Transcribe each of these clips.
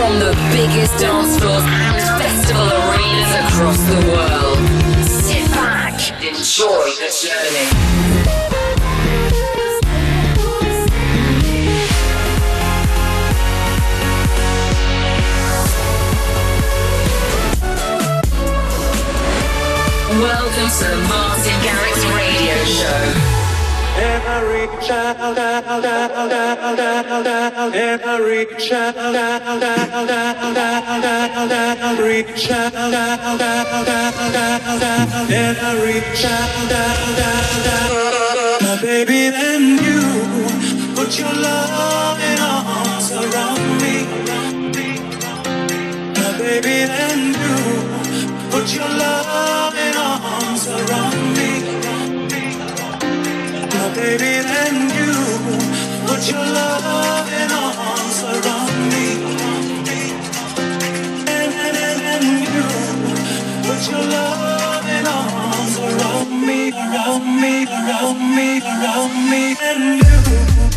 from the biggest dance floors and festival arenas across the world. Sit back, enjoy the journey. Welcome to the Martin Garrix Radio Show. Baby and you put your loving arms around me, baby and you put your loving arms around me. Baby, and you put your loving arms around me. And, and, and, and you put your loving arms around me, around me, around me, around me. And you,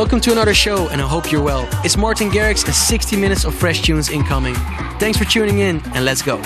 welcome to another show, and I hope you're well. It's Martin Garrix and 60 minutes of fresh tunes incoming. Thanks for tuning in, and let's go.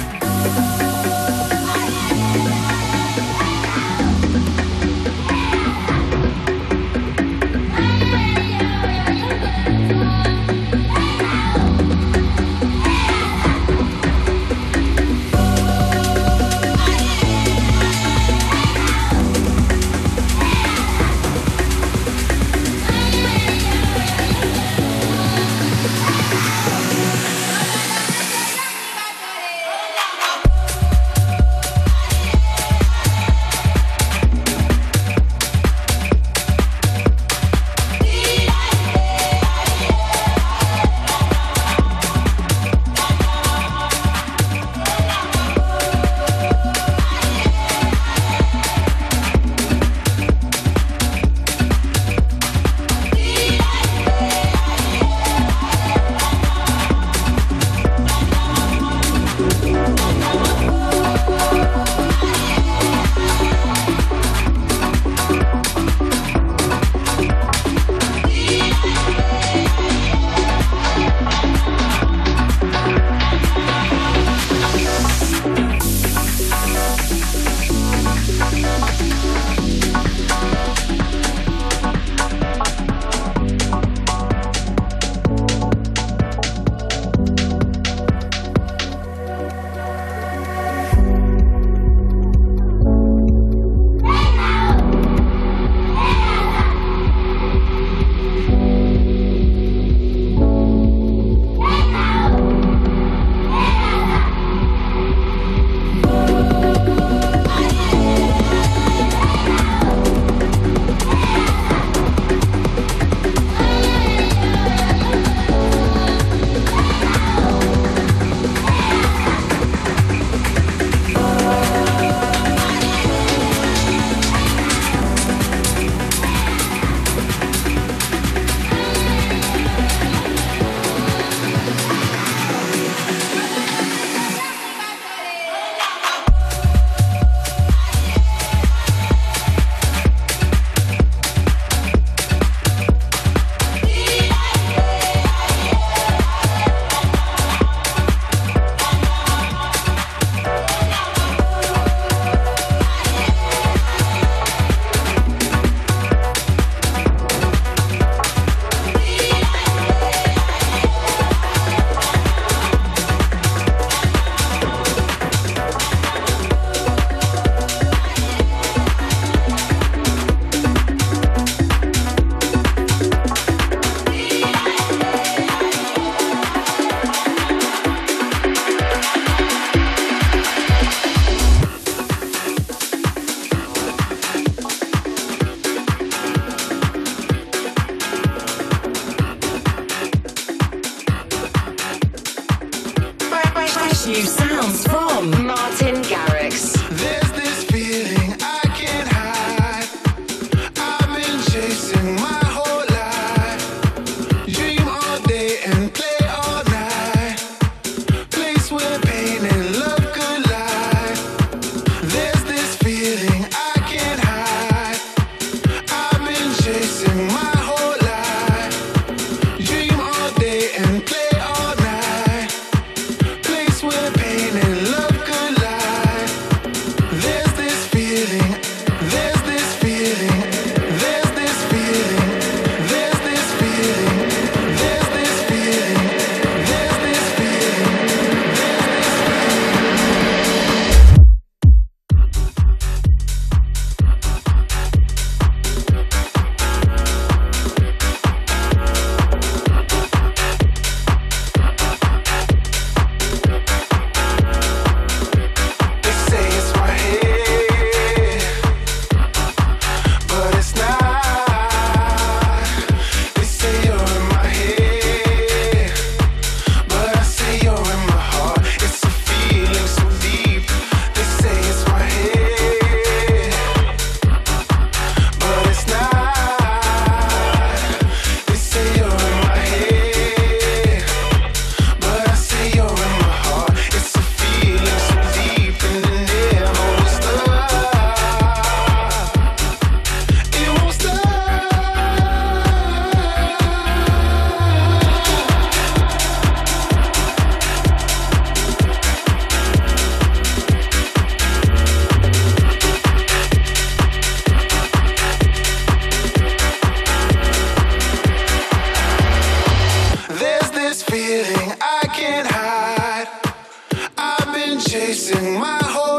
Chasing my whole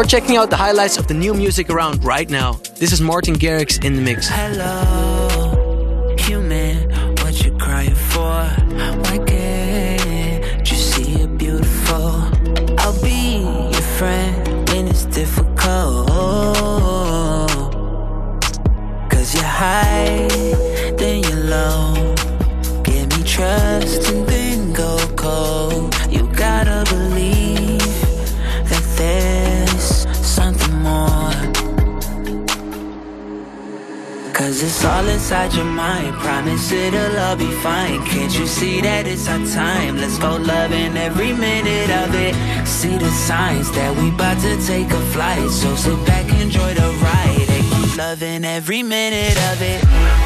You're checking out the highlights of the new music around right now. This is Martin Garrix in the mix. Hello. inside your mind. Promise it'll all be fine. Can't you see that it's our time? Let's go loving every minute of it. See the signs that we about to take a flight. So sit back, enjoy the ride And keep loving every minute of it.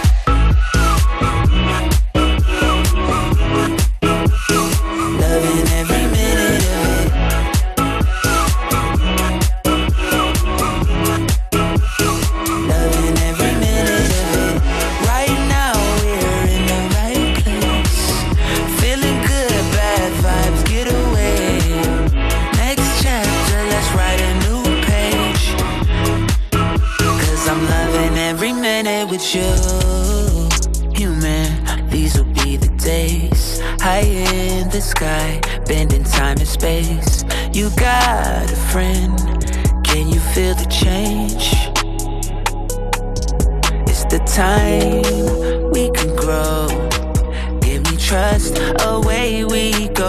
you, human. These will be the days. High in the sky, bending time and space. You got a friend. Can you feel the change? It's the time we can grow. Give me trust, away we go.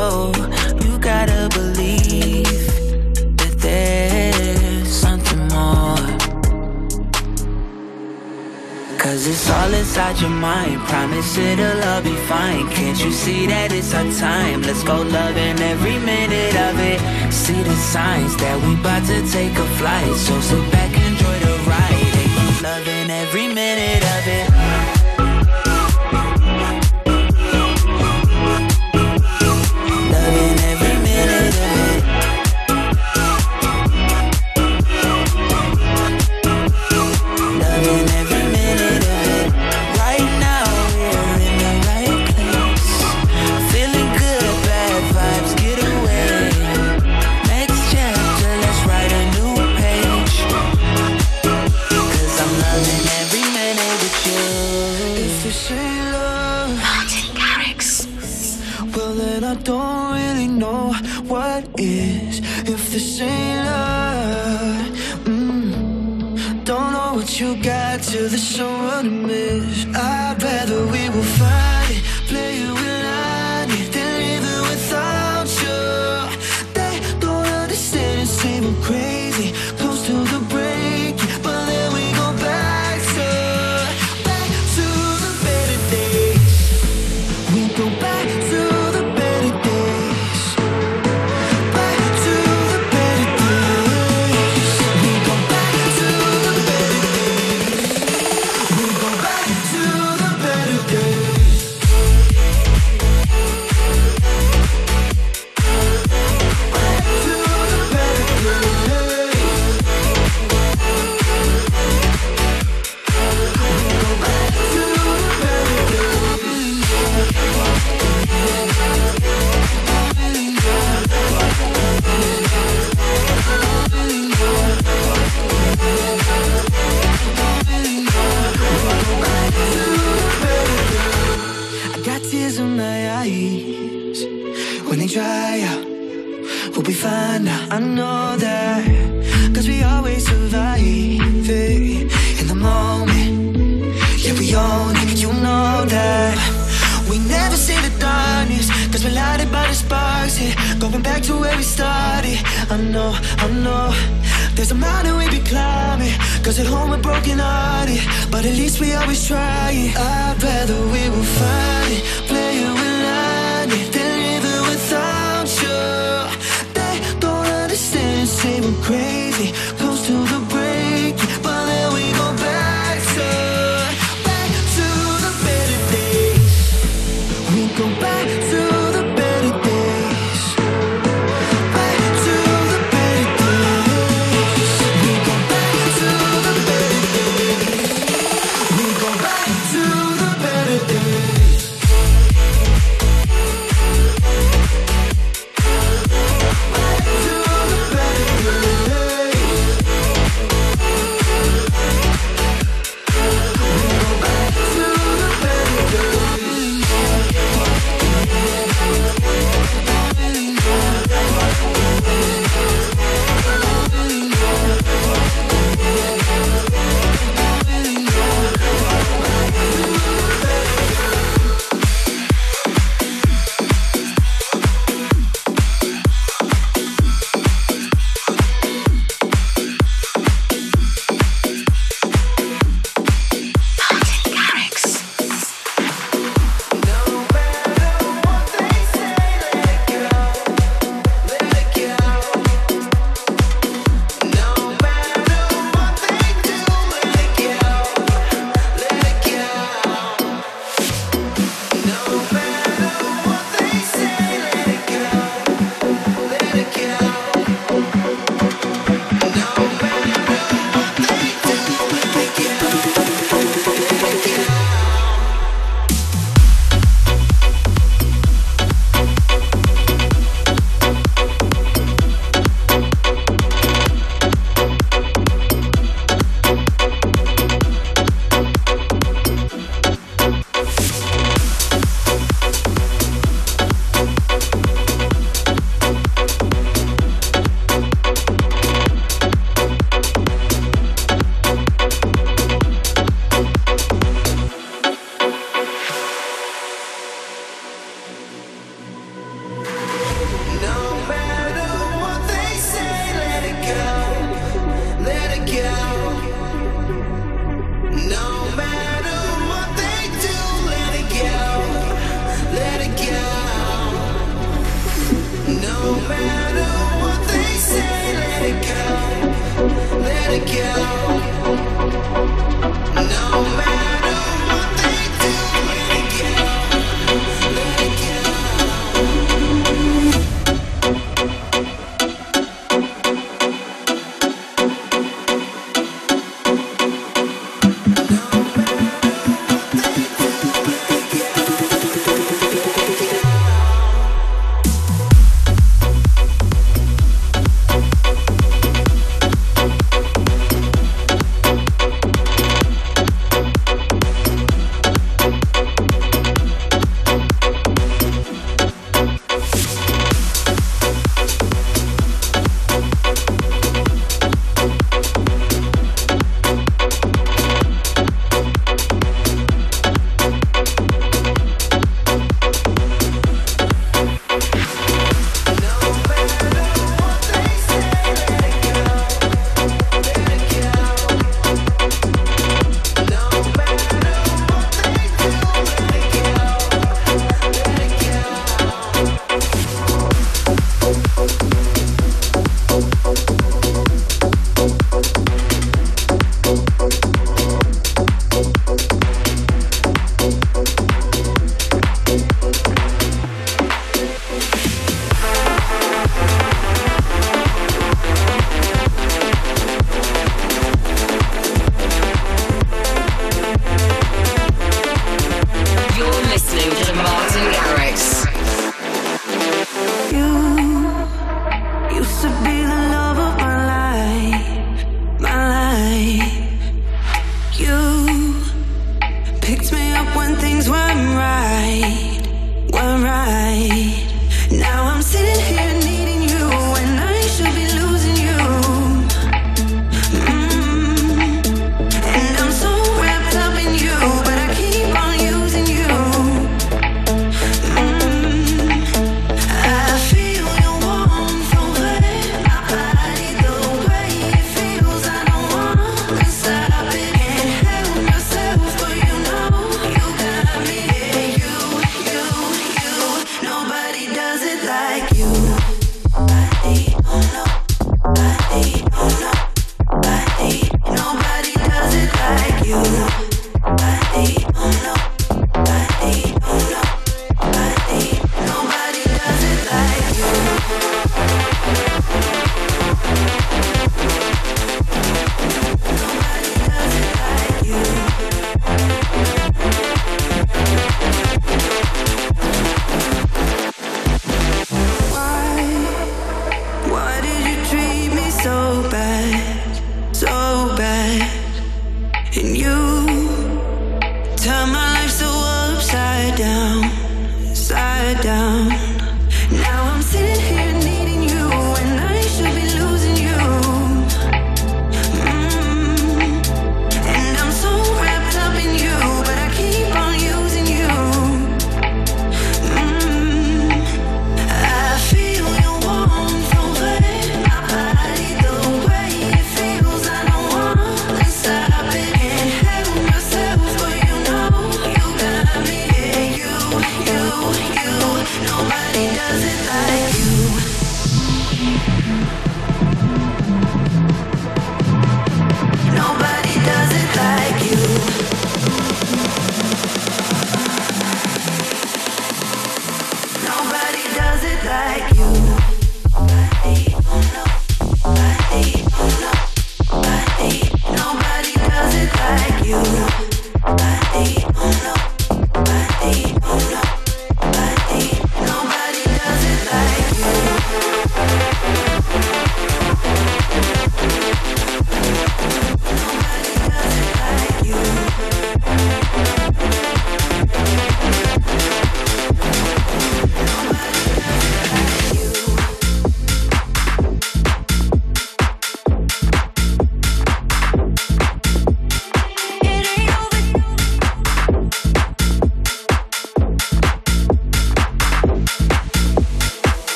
Cause it's all inside your mind. Promise it'll all be fine. Can't you see that it's our time? Let's go loving every minute of it. See the signs that we about to take a flight. So sit back, enjoy the ride. And keep loving every minute of it.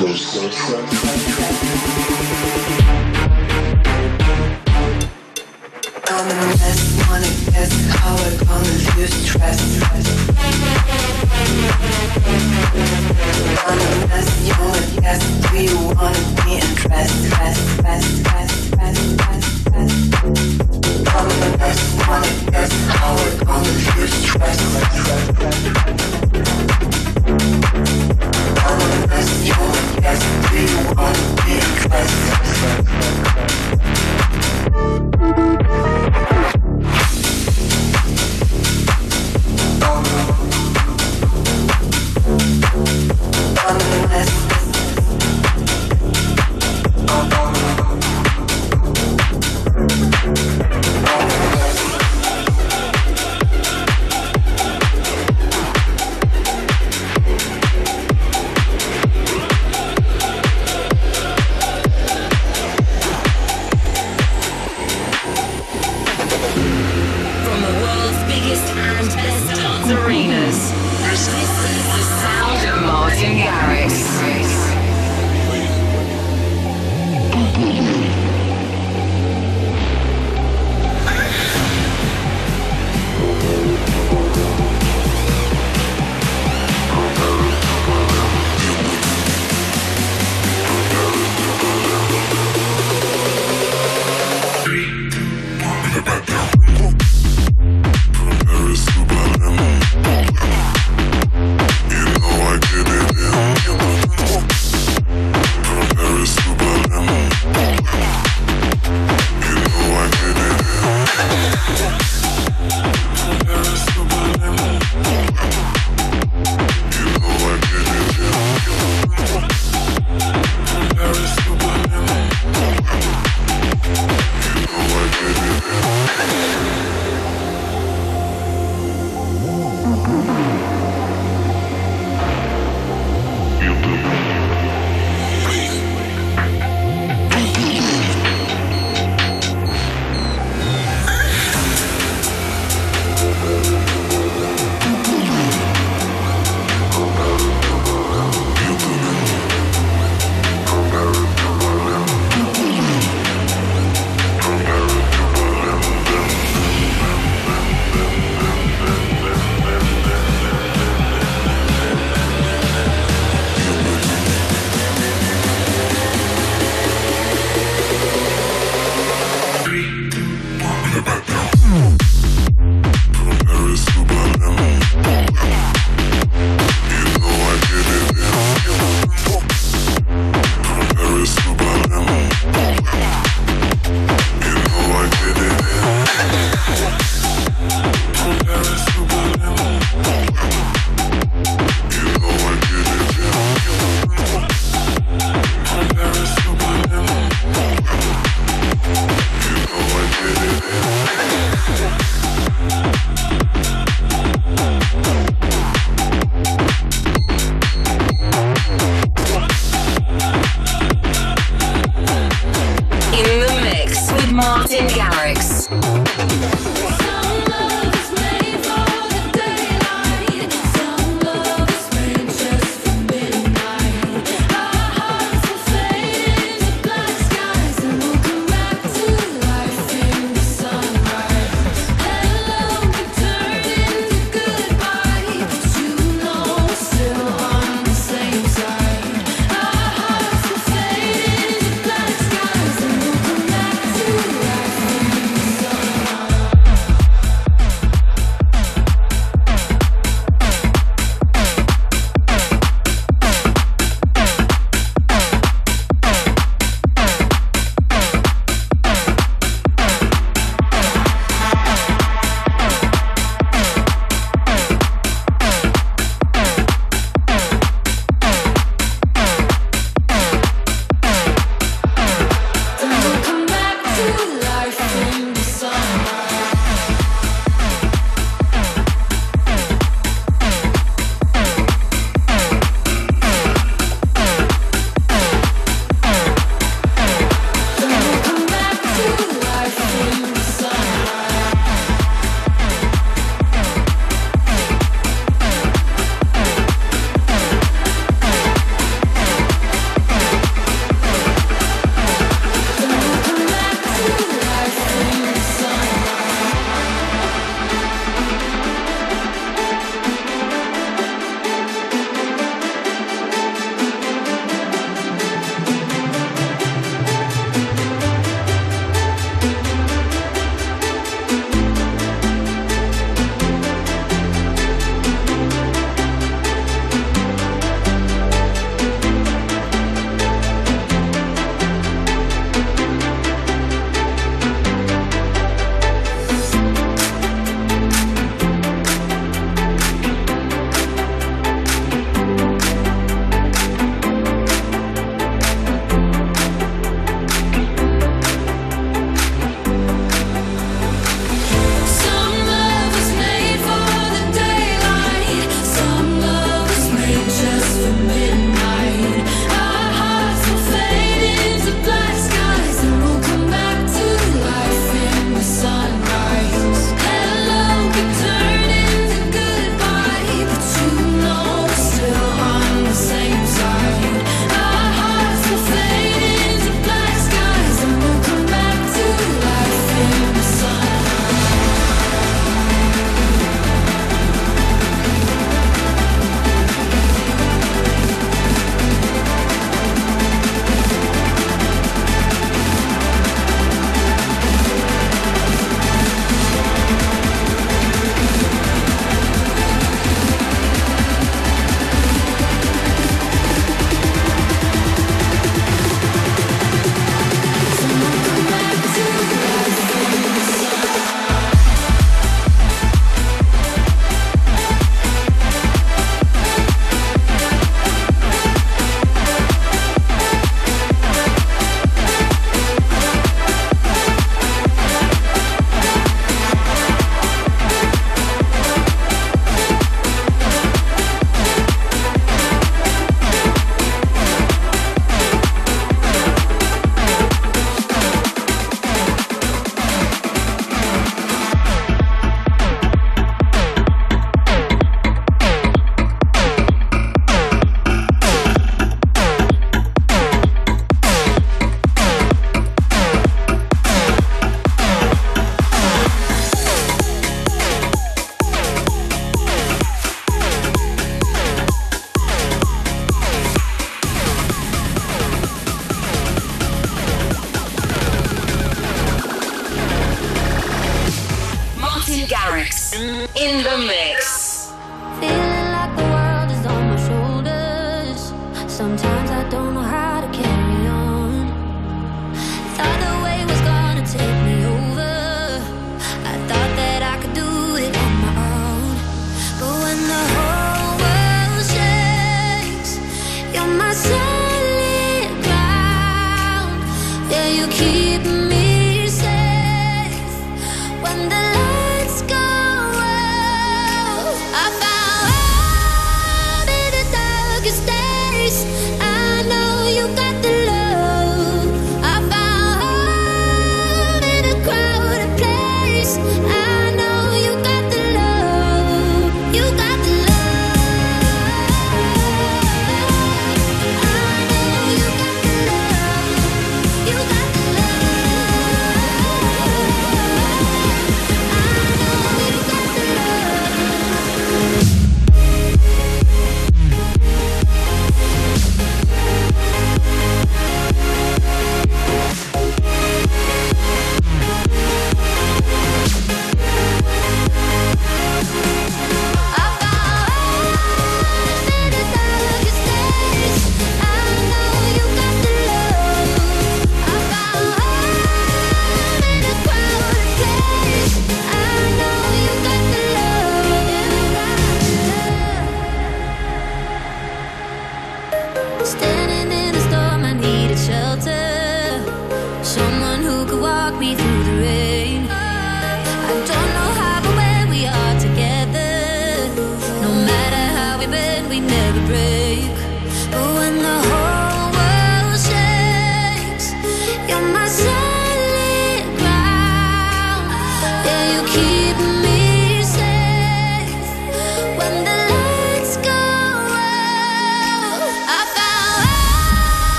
Coast.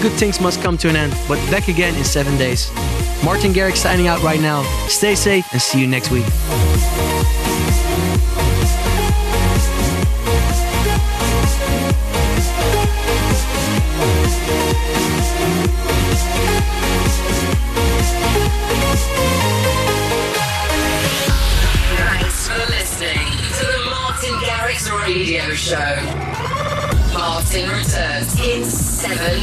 Good things must come to an end, but back again in seven days. Martin Garrix signing out right now. Stay safe and see you next week. Thanks for listening to the Martin Garrix Radio Show. Martin returns in seven.